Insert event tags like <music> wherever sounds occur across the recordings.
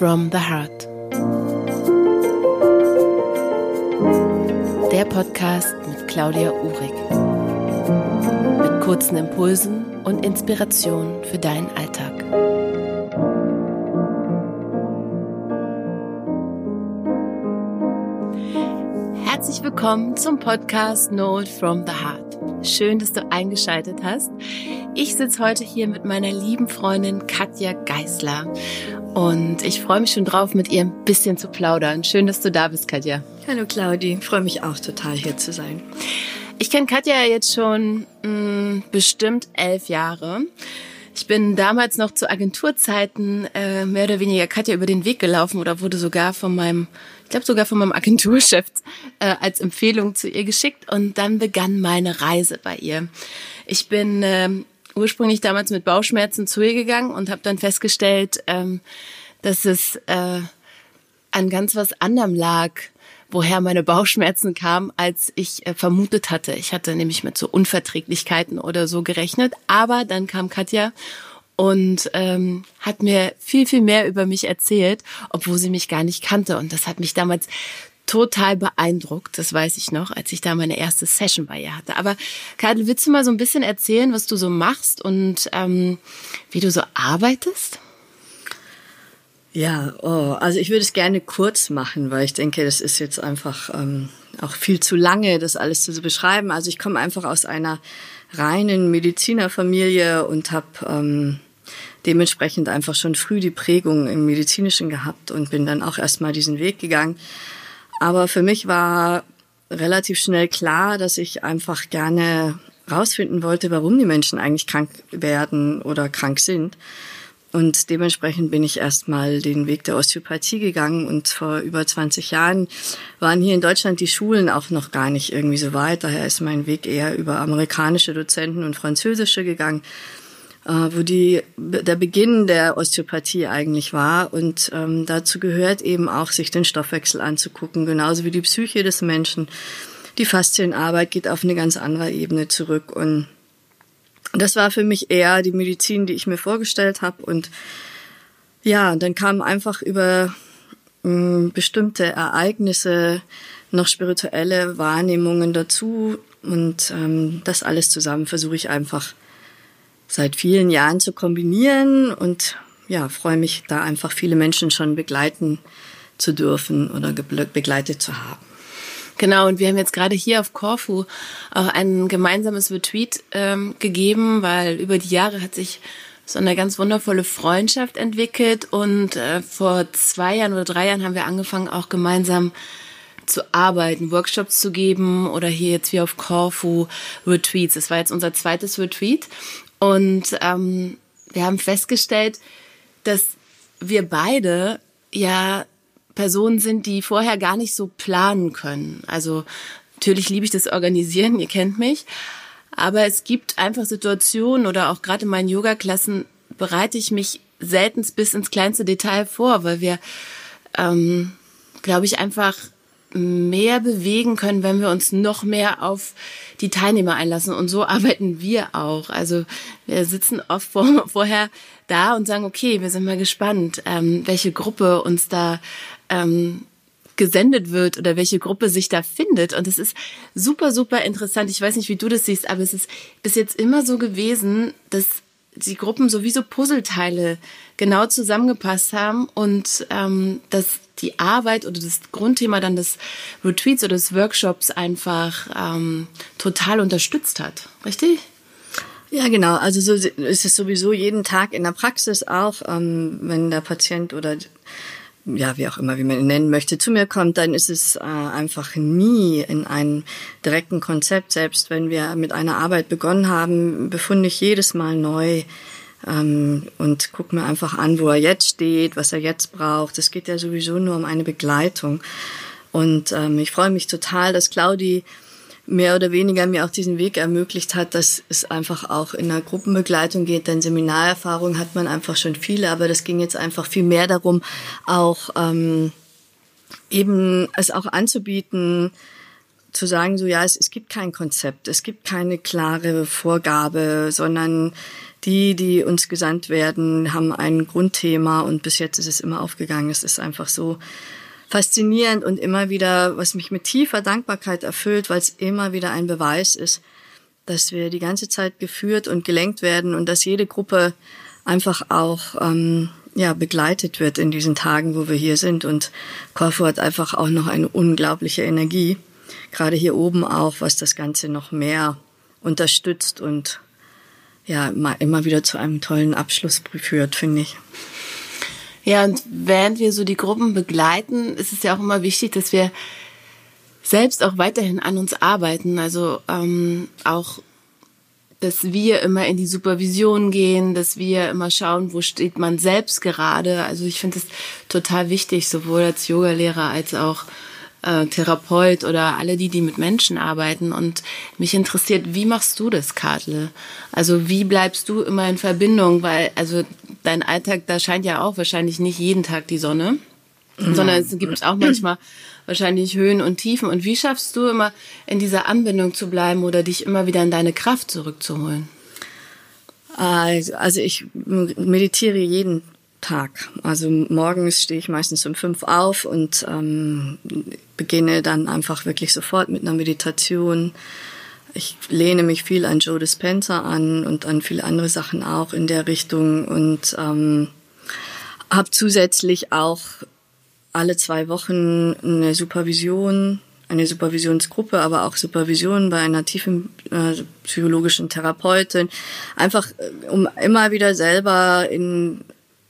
from the Heart. Der Podcast mit Claudia Uhrig. Mit kurzen Impulsen und Inspirationen für deinen Alltag. Herzlich willkommen zum Podcast Note from the Heart. Schön, dass du eingeschaltet hast. Ich sitze heute hier mit meiner lieben Freundin Katja Geisler und ich freue mich schon drauf, mit ihr ein bisschen zu plaudern. Schön, dass du da bist, Katja. Hallo Claudi, freue mich auch total hier zu sein. Ich kenne Katja jetzt schon mh, mm, bestimmt elf Jahre. Ich bin damals noch zu Agenturzeiten äh, mehr oder weniger Katja über den Weg gelaufen oder wurde sogar von meinem, ich glaube sogar von meinem <laughs> Agenturchef äh, als Empfehlung zu ihr geschickt und dann begann meine Reise bei ihr. Ich bin äh, ursprünglich damals mit Bauchschmerzen zu ihr gegangen und habe dann festgestellt, ähm, dass es äh, an ganz was anderem lag, woher meine Bauchschmerzen kamen, als ich äh, vermutet hatte. Ich hatte nämlich mit so Unverträglichkeiten oder so gerechnet. Aber dann kam Katja und ähm, hat mir viel, viel mehr über mich erzählt, obwohl sie mich gar nicht kannte. Und das hat mich damals total beeindruckt, das weiß ich noch, als ich da meine erste Session bei ihr hatte. Aber Kadel, willst du mal so ein bisschen erzählen, was du so machst und ähm, wie du so arbeitest? Ja, oh, also ich würde es gerne kurz machen, weil ich denke, das ist jetzt einfach ähm, auch viel zu lange, das alles zu beschreiben. Also ich komme einfach aus einer reinen Medizinerfamilie und habe ähm, dementsprechend einfach schon früh die Prägung im Medizinischen gehabt und bin dann auch erstmal diesen Weg gegangen. Aber für mich war relativ schnell klar, dass ich einfach gerne rausfinden wollte, warum die Menschen eigentlich krank werden oder krank sind. Und dementsprechend bin ich erstmal den Weg der Osteopathie gegangen und vor über 20 Jahren waren hier in Deutschland die Schulen auch noch gar nicht irgendwie so weit. Daher ist mein Weg eher über amerikanische Dozenten und französische gegangen. Äh, wo die, der Beginn der Osteopathie eigentlich war. Und ähm, dazu gehört eben auch, sich den Stoffwechsel anzugucken, genauso wie die Psyche des Menschen. Die Faszienarbeit geht auf eine ganz andere Ebene zurück. Und das war für mich eher die Medizin, die ich mir vorgestellt habe. Und ja, dann kamen einfach über ähm, bestimmte Ereignisse noch spirituelle Wahrnehmungen dazu. Und ähm, das alles zusammen versuche ich einfach seit vielen Jahren zu kombinieren und ja, freue mich, da einfach viele Menschen schon begleiten zu dürfen oder begleitet zu haben. Genau, und wir haben jetzt gerade hier auf Corfu auch ein gemeinsames Retreat ähm, gegeben, weil über die Jahre hat sich so eine ganz wundervolle Freundschaft entwickelt und äh, vor zwei Jahren oder drei Jahren haben wir angefangen, auch gemeinsam zu arbeiten, Workshops zu geben oder hier jetzt wie auf Corfu Retreats. Das war jetzt unser zweites Retreat und ähm, wir haben festgestellt, dass wir beide ja Personen sind, die vorher gar nicht so planen können. Also natürlich liebe ich das Organisieren, ihr kennt mich. Aber es gibt einfach Situationen oder auch gerade in meinen Yoga-Klassen bereite ich mich selten bis ins kleinste Detail vor, weil wir, ähm, glaube ich, einfach mehr bewegen können, wenn wir uns noch mehr auf die Teilnehmer einlassen. Und so arbeiten wir auch. Also wir sitzen oft vor, <laughs> vorher da und sagen, okay, wir sind mal gespannt, ähm, welche Gruppe uns da ähm, gesendet wird oder welche Gruppe sich da findet. Und es ist super, super interessant. Ich weiß nicht, wie du das siehst, aber es ist bis jetzt immer so gewesen, dass die Gruppen sowieso Puzzleteile genau zusammengepasst haben und ähm, dass die Arbeit oder das Grundthema dann des Retreats oder des Workshops einfach ähm, total unterstützt hat. Richtig? Ja, genau. Also so ist es sowieso jeden Tag in der Praxis auch, ähm, wenn der Patient oder ja, wie auch immer, wie man ihn nennen möchte, zu mir kommt, dann ist es äh, einfach nie in einem direkten Konzept. Selbst wenn wir mit einer Arbeit begonnen haben, befunde ich jedes Mal neu ähm, und gucke mir einfach an, wo er jetzt steht, was er jetzt braucht. Es geht ja sowieso nur um eine Begleitung. Und ähm, ich freue mich total, dass Claudi mehr oder weniger mir auch diesen Weg ermöglicht hat, dass es einfach auch in einer Gruppenbegleitung geht. Denn Seminarerfahrung hat man einfach schon viele, aber das ging jetzt einfach viel mehr darum, auch ähm, eben es auch anzubieten, zu sagen, so ja, es, es gibt kein Konzept, es gibt keine klare Vorgabe, sondern die, die uns gesandt werden, haben ein Grundthema und bis jetzt ist es immer aufgegangen. Es ist einfach so faszinierend und immer wieder, was mich mit tiefer Dankbarkeit erfüllt, weil es immer wieder ein Beweis ist, dass wir die ganze Zeit geführt und gelenkt werden und dass jede Gruppe einfach auch ähm, ja, begleitet wird in diesen Tagen, wo wir hier sind. Und Corfu hat einfach auch noch eine unglaubliche Energie, gerade hier oben auch, was das Ganze noch mehr unterstützt und ja, immer wieder zu einem tollen Abschluss führt, finde ich. Ja, und während wir so die Gruppen begleiten, ist es ja auch immer wichtig, dass wir selbst auch weiterhin an uns arbeiten. Also ähm, auch, dass wir immer in die Supervision gehen, dass wir immer schauen, wo steht man selbst gerade. Also ich finde es total wichtig, sowohl als Yogalehrer als auch äh, Therapeut oder alle die, die mit Menschen arbeiten. Und mich interessiert, wie machst du das, Kartle? Also wie bleibst du immer in Verbindung? Weil, also dein Alltag, da scheint ja auch wahrscheinlich nicht jeden Tag die Sonne, mhm. sondern es gibt auch manchmal wahrscheinlich Höhen und Tiefen. Und wie schaffst du immer in dieser Anbindung zu bleiben oder dich immer wieder in deine Kraft zurückzuholen? Also ich meditiere jeden Tag. Also morgens stehe ich meistens um fünf auf und ähm, beginne dann einfach wirklich sofort mit einer Meditation. Ich lehne mich viel an Joe Dispenza an und an viele andere Sachen auch in der Richtung und ähm, habe zusätzlich auch alle zwei Wochen eine Supervision, eine Supervisionsgruppe, aber auch Supervision bei einer tiefen äh, psychologischen Therapeutin, einfach äh, um immer wieder selber in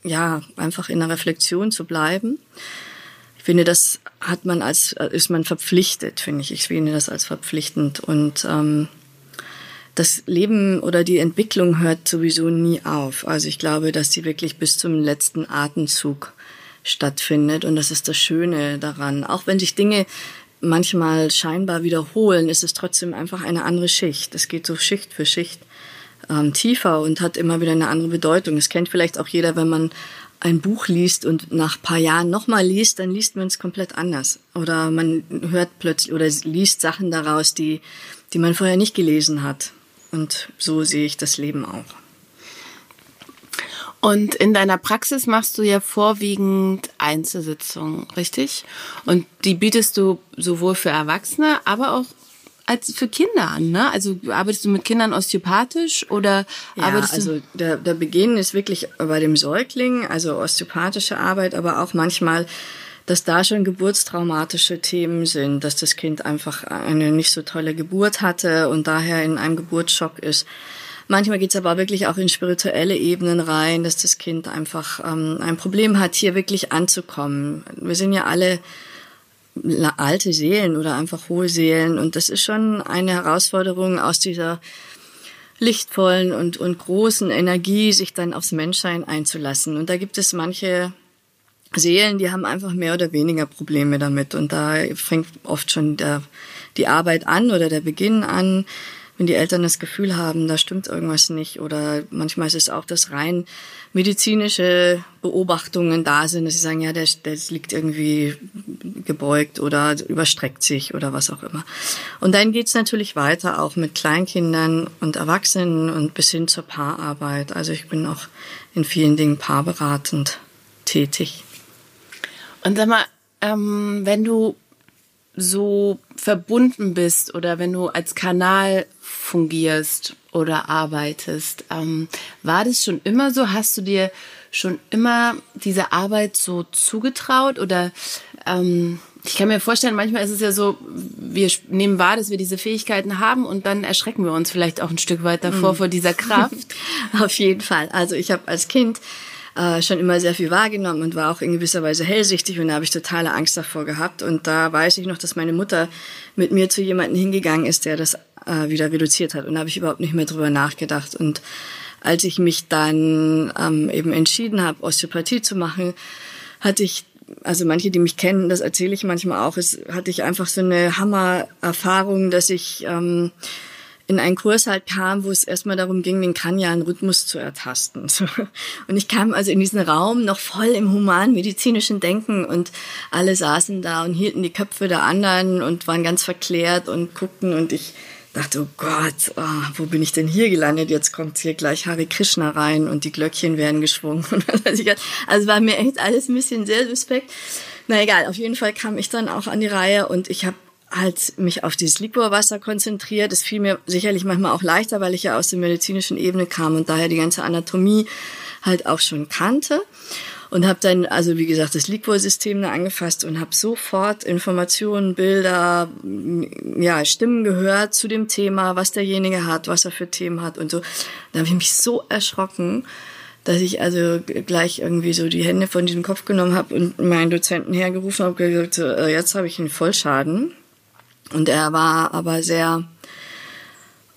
ja, einfach in der Reflexion zu bleiben. Ich finde, das hat man als, ist man verpflichtet, finde ich. Ich finde das als verpflichtend. Und ähm, das Leben oder die Entwicklung hört sowieso nie auf. Also ich glaube, dass sie wirklich bis zum letzten Atemzug stattfindet. Und das ist das Schöne daran. Auch wenn sich Dinge manchmal scheinbar wiederholen, ist es trotzdem einfach eine andere Schicht. Es geht so Schicht für Schicht ähm, tiefer und hat immer wieder eine andere Bedeutung. Es kennt vielleicht auch jeder, wenn man ein Buch liest und nach ein paar Jahren nochmal liest, dann liest man es komplett anders. Oder man hört plötzlich oder liest Sachen daraus, die, die man vorher nicht gelesen hat. Und so sehe ich das Leben auch. Und in deiner Praxis machst du ja vorwiegend Einzelsitzungen, richtig? Und die bietest du sowohl für Erwachsene, aber auch als für Kinder an, ne? Also arbeitest du mit Kindern osteopathisch oder ja, arbeitest du? Also der, der Beginn ist wirklich bei dem Säugling, also osteopathische Arbeit, aber auch manchmal dass da schon geburtstraumatische Themen sind, dass das Kind einfach eine nicht so tolle Geburt hatte und daher in einem Geburtsschock ist. Manchmal geht es aber wirklich auch in spirituelle Ebenen rein, dass das Kind einfach ähm, ein Problem hat, hier wirklich anzukommen. Wir sind ja alle alte Seelen oder einfach hohe Seelen. Und das ist schon eine Herausforderung aus dieser lichtvollen und, und großen Energie, sich dann aufs Menschsein einzulassen. Und da gibt es manche Seelen, die haben einfach mehr oder weniger Probleme damit. Und da fängt oft schon der, die Arbeit an oder der Beginn an, wenn die Eltern das Gefühl haben, da stimmt irgendwas nicht. Oder manchmal ist es auch, dass rein medizinische Beobachtungen da sind, dass sie sagen, ja, der, der liegt irgendwie gebeugt oder überstreckt sich oder was auch immer. Und dann geht's natürlich weiter, auch mit Kleinkindern und Erwachsenen und bis hin zur Paararbeit. Also ich bin auch in vielen Dingen paarberatend tätig. Und sag mal, ähm, wenn du so verbunden bist oder wenn du als Kanal fungierst oder arbeitest. Ähm, war das schon immer so? Hast du dir schon immer diese Arbeit so zugetraut oder ähm, ich kann mir vorstellen, manchmal ist es ja so, wir nehmen wahr, dass wir diese Fähigkeiten haben und dann erschrecken wir uns vielleicht auch ein Stück weit davor, mhm. vor dieser Kraft. <laughs> Auf jeden Fall. Also ich habe als Kind äh, schon immer sehr viel wahrgenommen und war auch in gewisser Weise hellsichtig und da habe ich totale Angst davor gehabt. Und da weiß ich noch, dass meine Mutter mit mir zu jemandem hingegangen ist, der das äh, wieder reduziert hat. Und da habe ich überhaupt nicht mehr drüber nachgedacht. Und als ich mich dann ähm, eben entschieden habe, Osteopathie zu machen, hatte ich, also manche, die mich kennen, das erzähle ich manchmal auch, es hatte ich einfach so eine Hammer-Erfahrung, dass ich ähm, in einen Kurs halt kam, wo es erstmal darum ging, den kranialen Rhythmus zu ertasten. Und ich kam also in diesen Raum noch voll im humanmedizinischen Denken und alle saßen da und hielten die Köpfe der anderen und waren ganz verklärt und guckten und ich dachte, oh Gott, oh, wo bin ich denn hier gelandet? Jetzt kommt hier gleich Hare Krishna rein und die Glöckchen werden geschwungen. <laughs> also war mir echt alles ein bisschen sehr suspekt. Na egal, auf jeden Fall kam ich dann auch an die Reihe und ich habe halt mich auf dieses Liquorwasser konzentriert. Es fiel mir sicherlich manchmal auch leichter, weil ich ja aus der medizinischen Ebene kam und daher die ganze Anatomie halt auch schon kannte. Und habe dann, also wie gesagt, das Liquor-System da angefasst und habe sofort Informationen, Bilder, ja, Stimmen gehört zu dem Thema, was derjenige hat, was er für Themen hat und so. Da habe ich mich so erschrocken, dass ich also gleich irgendwie so die Hände von diesem Kopf genommen habe und meinen Dozenten hergerufen habe gesagt, äh, jetzt habe ich einen Vollschaden. Und er war aber sehr,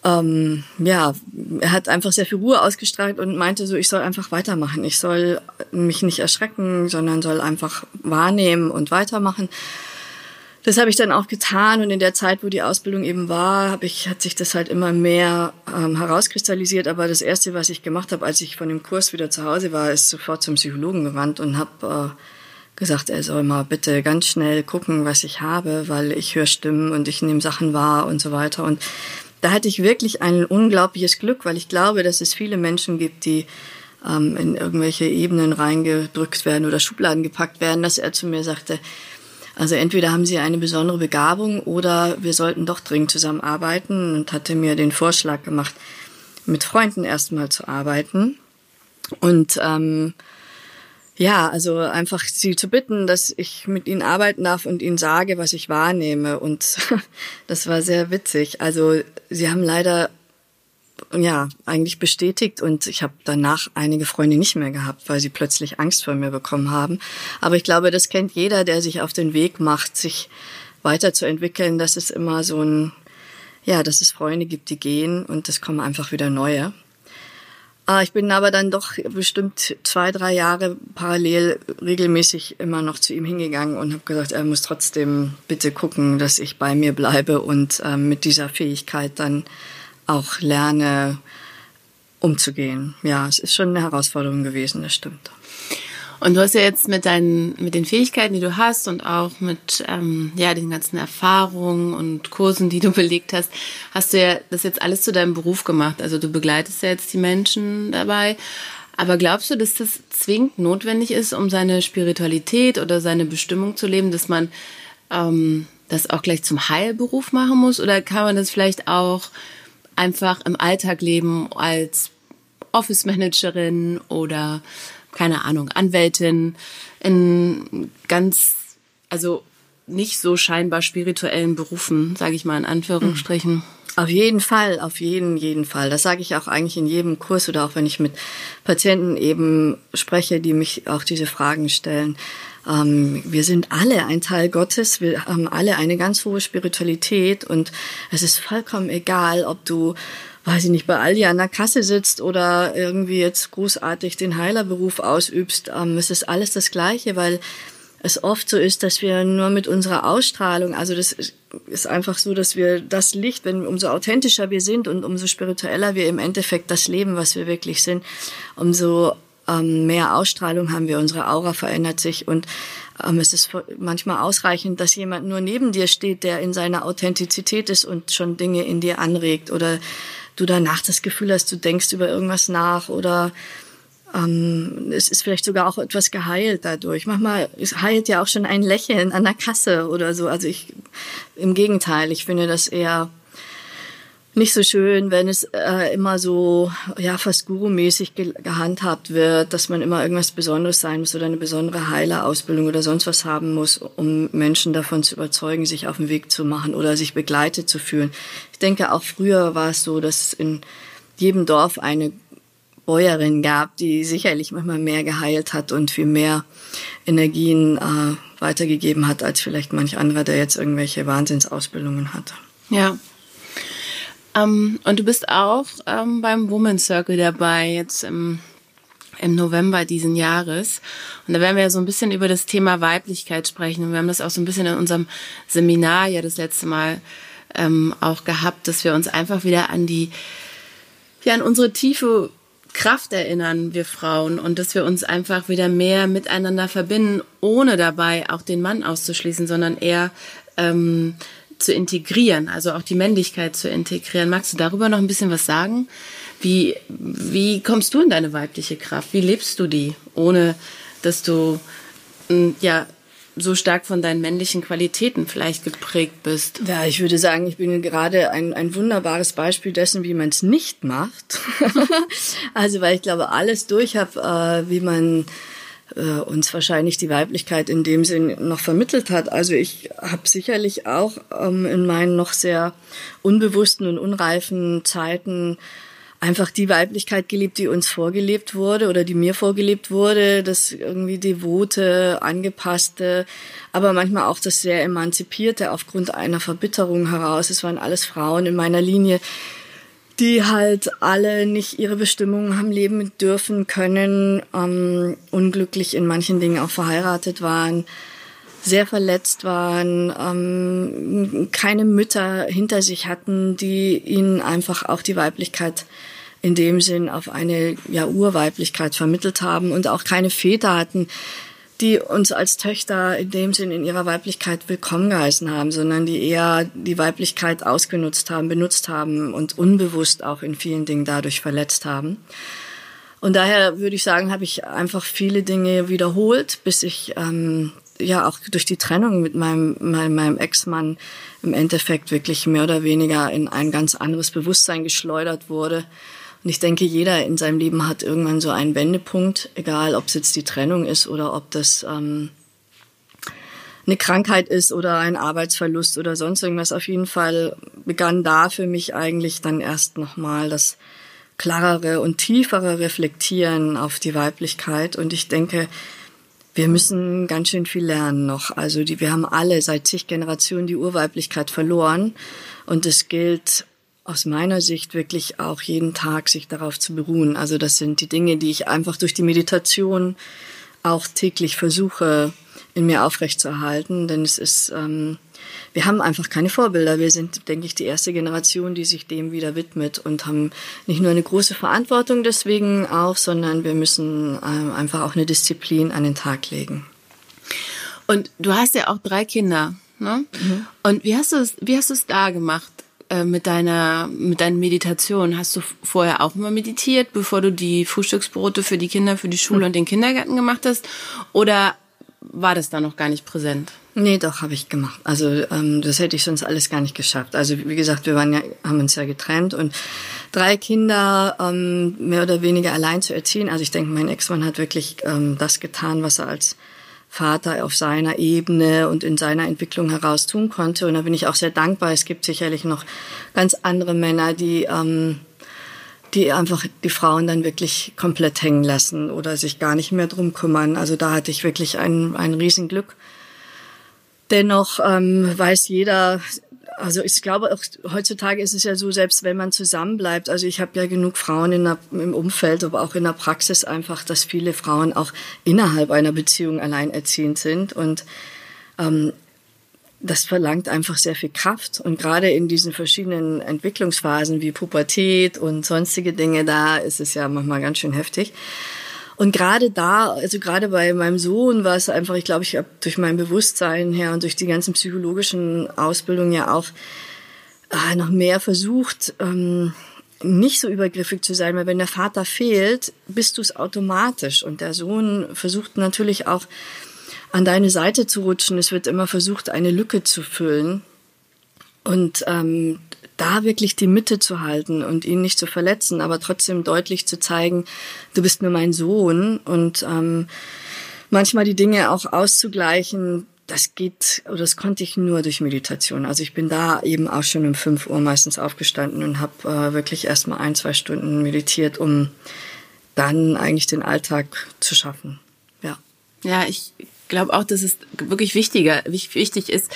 ähm, ja, er hat einfach sehr viel Ruhe ausgestrahlt und meinte so, ich soll einfach weitermachen. Ich soll mich nicht erschrecken, sondern soll einfach wahrnehmen und weitermachen. Das habe ich dann auch getan und in der Zeit, wo die Ausbildung eben war, habe ich, hat sich das halt immer mehr ähm, herauskristallisiert. Aber das Erste, was ich gemacht habe, als ich von dem Kurs wieder zu Hause war, ist sofort zum Psychologen gewandt und habe äh, gesagt, er soll mal bitte ganz schnell gucken, was ich habe, weil ich höre Stimmen und ich nehme Sachen wahr und so weiter. Und da hatte ich wirklich ein unglaubliches Glück, weil ich glaube, dass es viele Menschen gibt, die ähm, in irgendwelche Ebenen reingedrückt werden oder Schubladen gepackt werden, dass er zu mir sagte, also entweder haben sie eine besondere Begabung oder wir sollten doch dringend zusammenarbeiten und hatte mir den Vorschlag gemacht, mit Freunden erstmal zu arbeiten. Und ähm, ja, also einfach sie zu bitten, dass ich mit ihnen arbeiten darf und ihnen sage, was ich wahrnehme. Und <laughs> das war sehr witzig. Also sie haben leider ja eigentlich bestätigt und ich habe danach einige Freunde nicht mehr gehabt, weil sie plötzlich Angst vor mir bekommen haben. Aber ich glaube, das kennt jeder, der sich auf den Weg macht, sich weiterzuentwickeln, dass es immer so ein ja, dass es Freunde gibt, die gehen und es kommen einfach wieder neue. Ah, ich bin aber dann doch bestimmt zwei, drei Jahre parallel regelmäßig immer noch zu ihm hingegangen und habe gesagt, er muss trotzdem bitte gucken, dass ich bei mir bleibe und äh, mit dieser Fähigkeit dann auch lerne, umzugehen. Ja, es ist schon eine Herausforderung gewesen, das stimmt. Und du hast ja jetzt mit deinen, mit den Fähigkeiten, die du hast und auch mit ähm, ja den ganzen Erfahrungen und Kursen, die du <laughs> belegt hast, hast du ja das jetzt alles zu deinem Beruf gemacht. Also du begleitest ja jetzt die Menschen dabei. Aber glaubst du, dass das zwingend notwendig ist, um seine Spiritualität oder seine Bestimmung zu leben, dass man ähm, das auch gleich zum Heilberuf machen muss? Oder kann man das vielleicht auch einfach im Alltag leben als Office Managerin oder keine Ahnung, Anwältin in ganz, also nicht so scheinbar spirituellen Berufen, sage ich mal in Anführungsstrichen. Auf jeden Fall, auf jeden, jeden Fall. Das sage ich auch eigentlich in jedem Kurs oder auch wenn ich mit Patienten eben spreche, die mich auch diese Fragen stellen. Ähm, wir sind alle ein Teil Gottes, wir haben alle eine ganz hohe Spiritualität und es ist vollkommen egal, ob du weiß ich nicht, bei Aldi an der Kasse sitzt oder irgendwie jetzt großartig den Heilerberuf ausübst, ähm, es ist alles das Gleiche, weil es oft so ist, dass wir nur mit unserer Ausstrahlung, also das ist einfach so, dass wir das Licht, wenn umso authentischer wir sind und umso spiritueller wir im Endeffekt das leben, was wir wirklich sind, umso ähm, mehr Ausstrahlung haben wir, unsere Aura verändert sich und ähm, es ist manchmal ausreichend, dass jemand nur neben dir steht, der in seiner Authentizität ist und schon Dinge in dir anregt oder du danach das Gefühl hast, du denkst über irgendwas nach oder ähm, es ist vielleicht sogar auch etwas geheilt dadurch. Manchmal es heilt ja auch schon ein Lächeln an der Kasse oder so. Also ich im Gegenteil, ich finde das eher nicht so schön, wenn es äh, immer so ja fast gurumäßig ge gehandhabt wird, dass man immer irgendwas Besonderes sein muss oder eine besondere Heilerausbildung oder sonst was haben muss, um Menschen davon zu überzeugen, sich auf den Weg zu machen oder sich begleitet zu fühlen. Ich denke, auch früher war es so, dass in jedem Dorf eine Bäuerin gab, die sicherlich manchmal mehr geheilt hat und viel mehr Energien äh, weitergegeben hat als vielleicht manch anderer, der jetzt irgendwelche Wahnsinnsausbildungen hat. Ja, ähm, und du bist auch ähm, beim Women's Circle dabei, jetzt im, im November diesen Jahres. Und da werden wir ja so ein bisschen über das Thema Weiblichkeit sprechen. Und wir haben das auch so ein bisschen in unserem Seminar ja das letzte Mal ähm, auch gehabt, dass wir uns einfach wieder an die, ja, an unsere tiefe Kraft erinnern, wir Frauen, und dass wir uns einfach wieder mehr miteinander verbinden, ohne dabei auch den Mann auszuschließen, sondern eher ähm, zu integrieren, also auch die Männlichkeit zu integrieren. Magst du darüber noch ein bisschen was sagen? Wie, wie kommst du in deine weibliche Kraft? Wie lebst du die, ohne dass du ja so stark von deinen männlichen Qualitäten vielleicht geprägt bist? Ja, ich würde sagen, ich bin gerade ein, ein wunderbares Beispiel dessen, wie man es nicht macht. <laughs> also, weil ich glaube, alles durch habe, äh, wie man äh, uns wahrscheinlich die Weiblichkeit in dem Sinn noch vermittelt hat. Also ich habe sicherlich auch ähm, in meinen noch sehr unbewussten und unreifen Zeiten einfach die Weiblichkeit geliebt, die uns vorgelebt wurde oder die mir vorgelebt wurde, das irgendwie devote, angepasste, aber manchmal auch das sehr emanzipierte aufgrund einer Verbitterung heraus. Es waren alles Frauen in meiner Linie, die halt alle nicht ihre Bestimmung haben leben dürfen können, ähm, unglücklich in manchen Dingen auch verheiratet waren sehr verletzt waren, ähm, keine Mütter hinter sich hatten, die ihnen einfach auch die Weiblichkeit in dem Sinn auf eine ja, Urweiblichkeit vermittelt haben und auch keine Väter hatten, die uns als Töchter in dem Sinn in ihrer Weiblichkeit willkommen geheißen haben, sondern die eher die Weiblichkeit ausgenutzt haben, benutzt haben und unbewusst auch in vielen Dingen dadurch verletzt haben. Und daher würde ich sagen, habe ich einfach viele Dinge wiederholt, bis ich ähm, ja auch durch die Trennung mit meinem, meinem, meinem Ex-Mann im Endeffekt wirklich mehr oder weniger in ein ganz anderes Bewusstsein geschleudert wurde und ich denke, jeder in seinem Leben hat irgendwann so einen Wendepunkt, egal ob es jetzt die Trennung ist oder ob das ähm, eine Krankheit ist oder ein Arbeitsverlust oder sonst irgendwas. Auf jeden Fall begann da für mich eigentlich dann erst nochmal das klarere und tiefere Reflektieren auf die Weiblichkeit. Und ich denke, wir müssen ganz schön viel lernen noch. Also die, wir haben alle seit zig Generationen die Urweiblichkeit verloren. Und es gilt aus meiner Sicht wirklich auch jeden Tag sich darauf zu beruhen. Also das sind die Dinge, die ich einfach durch die Meditation auch täglich versuche in mir aufrechtzuerhalten, denn es ist, ähm, wir haben einfach keine Vorbilder. Wir sind, denke ich, die erste Generation, die sich dem wieder widmet und haben nicht nur eine große Verantwortung deswegen auch, sondern wir müssen ähm, einfach auch eine Disziplin an den Tag legen. Und du hast ja auch drei Kinder, ne? Mhm. Und wie hast du es, wie hast du es da gemacht? Äh, mit deiner mit deinen Meditationen hast du vorher auch immer meditiert, bevor du die Frühstücksbrote für die Kinder, für die Schule hm. und den Kindergarten gemacht hast? Oder war das da noch gar nicht präsent? Nee, doch, habe ich gemacht. Also ähm, das hätte ich sonst alles gar nicht geschafft. Also wie gesagt, wir waren ja, haben uns ja getrennt und drei Kinder ähm, mehr oder weniger allein zu erziehen. Also ich denke, mein Ex-Mann hat wirklich ähm, das getan, was er als Vater auf seiner Ebene und in seiner Entwicklung heraus tun konnte. Und da bin ich auch sehr dankbar. Es gibt sicherlich noch ganz andere Männer, die, ähm, die einfach die Frauen dann wirklich komplett hängen lassen oder sich gar nicht mehr drum kümmern. Also da hatte ich wirklich ein, ein Riesenglück. Dennoch ähm, weiß jeder, also ich glaube, auch heutzutage ist es ja so, selbst wenn man zusammenbleibt, also ich habe ja genug Frauen der, im Umfeld, aber auch in der Praxis einfach, dass viele Frauen auch innerhalb einer Beziehung alleinerziehend sind und ähm, das verlangt einfach sehr viel Kraft. Und gerade in diesen verschiedenen Entwicklungsphasen wie Pubertät und sonstige Dinge, da ist es ja manchmal ganz schön heftig. Und gerade da, also gerade bei meinem Sohn war es einfach, ich glaube, ich habe durch mein Bewusstsein her und durch die ganzen psychologischen Ausbildungen ja auch äh, noch mehr versucht, ähm, nicht so übergriffig zu sein, weil wenn der Vater fehlt, bist du es automatisch. Und der Sohn versucht natürlich auch an deine Seite zu rutschen. Es wird immer versucht, eine Lücke zu füllen. Und ähm, da wirklich die Mitte zu halten und ihn nicht zu verletzen, aber trotzdem deutlich zu zeigen, du bist nur mein Sohn und ähm, manchmal die Dinge auch auszugleichen, das geht oder das konnte ich nur durch Meditation. Also ich bin da eben auch schon um 5 Uhr meistens aufgestanden und habe äh, wirklich erstmal ein, zwei Stunden meditiert, um dann eigentlich den Alltag zu schaffen. Ja. Ja, ich glaube auch, dass es wirklich wichtiger, wichtig ist,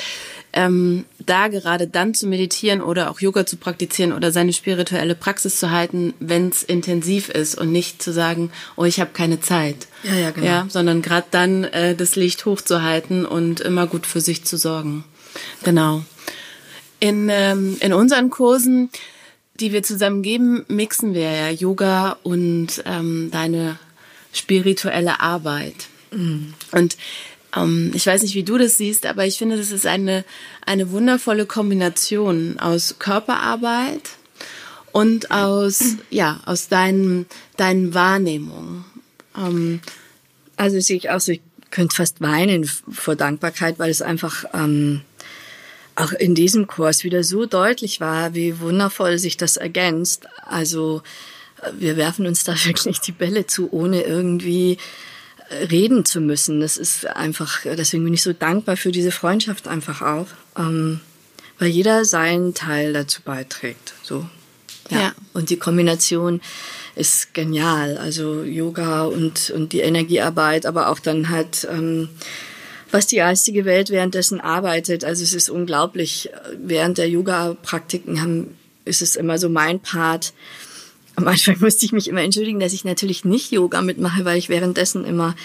ähm, da gerade dann zu meditieren oder auch Yoga zu praktizieren oder seine spirituelle Praxis zu halten, wenn es intensiv ist und nicht zu sagen, oh, ich habe keine Zeit. Ja, ja, genau. Ja, sondern gerade dann äh, das Licht hochzuhalten und immer gut für sich zu sorgen. Genau. In, ähm, in unseren Kursen, die wir zusammen geben, mixen wir ja Yoga und ähm, deine spirituelle Arbeit. Und ähm, ich weiß nicht, wie du das siehst, aber ich finde, das ist eine, eine wundervolle Kombination aus Körperarbeit und aus, ja, aus deinen, deinen Wahrnehmungen. Ähm, also sehe ich auch so, ich könnte fast weinen vor Dankbarkeit, weil es einfach ähm, auch in diesem Kurs wieder so deutlich war, wie wundervoll sich das ergänzt. Also wir werfen uns da <laughs> wirklich die Bälle zu, ohne irgendwie reden zu müssen. Das ist einfach, deswegen bin ich so dankbar für diese Freundschaft einfach auch, ähm, weil jeder seinen Teil dazu beiträgt. So. Ja. ja. Und die Kombination ist genial. Also Yoga und, und die Energiearbeit, aber auch dann halt, ähm, was die geistige Welt währenddessen arbeitet. Also es ist unglaublich. Während der Yoga-Praktiken haben, ist es immer so mein Part, am Anfang <laughs> musste ich mich immer entschuldigen, dass ich natürlich nicht Yoga mitmache, weil ich währenddessen immer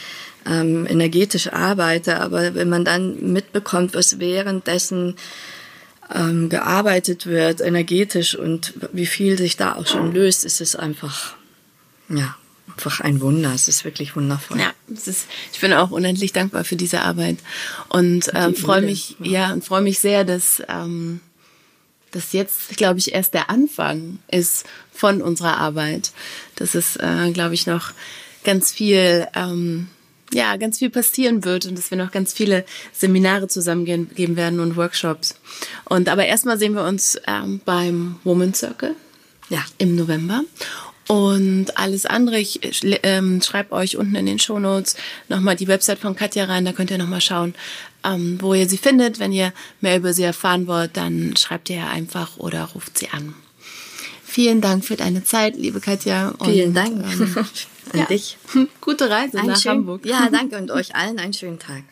ähm, energetisch arbeite. Aber wenn man dann mitbekommt, was währenddessen ähm, gearbeitet wird, energetisch und wie viel sich da auch schon löst, ist es einfach, ja, einfach ein Wunder. Es ist wirklich wundervoll. Ja, es ist, ich bin auch unendlich dankbar für diese Arbeit und ähm, freue mich, ja, und freue mich sehr, dass ähm, das jetzt, glaube ich, erst der Anfang ist von unserer Arbeit. Dass es, äh, glaube ich, noch ganz viel, ähm, ja, ganz viel passieren wird und dass wir noch ganz viele Seminare zusammen geben werden und Workshops. Und aber erstmal sehen wir uns ähm, beim Woman Circle ja. im November. Und alles andere, ich ähm, schreibe euch unten in den Shownotes nochmal die Website von Katja rein, da könnt ihr nochmal schauen, ähm, wo ihr sie findet. Wenn ihr mehr über sie erfahren wollt, dann schreibt ihr einfach oder ruft sie an. Vielen Dank für deine Zeit, liebe Katja. Und, Vielen Dank ähm, <laughs> an ja. dich. <laughs> Gute Reise Ein nach schön, Hamburg. Ja, <laughs> danke und euch allen einen schönen Tag.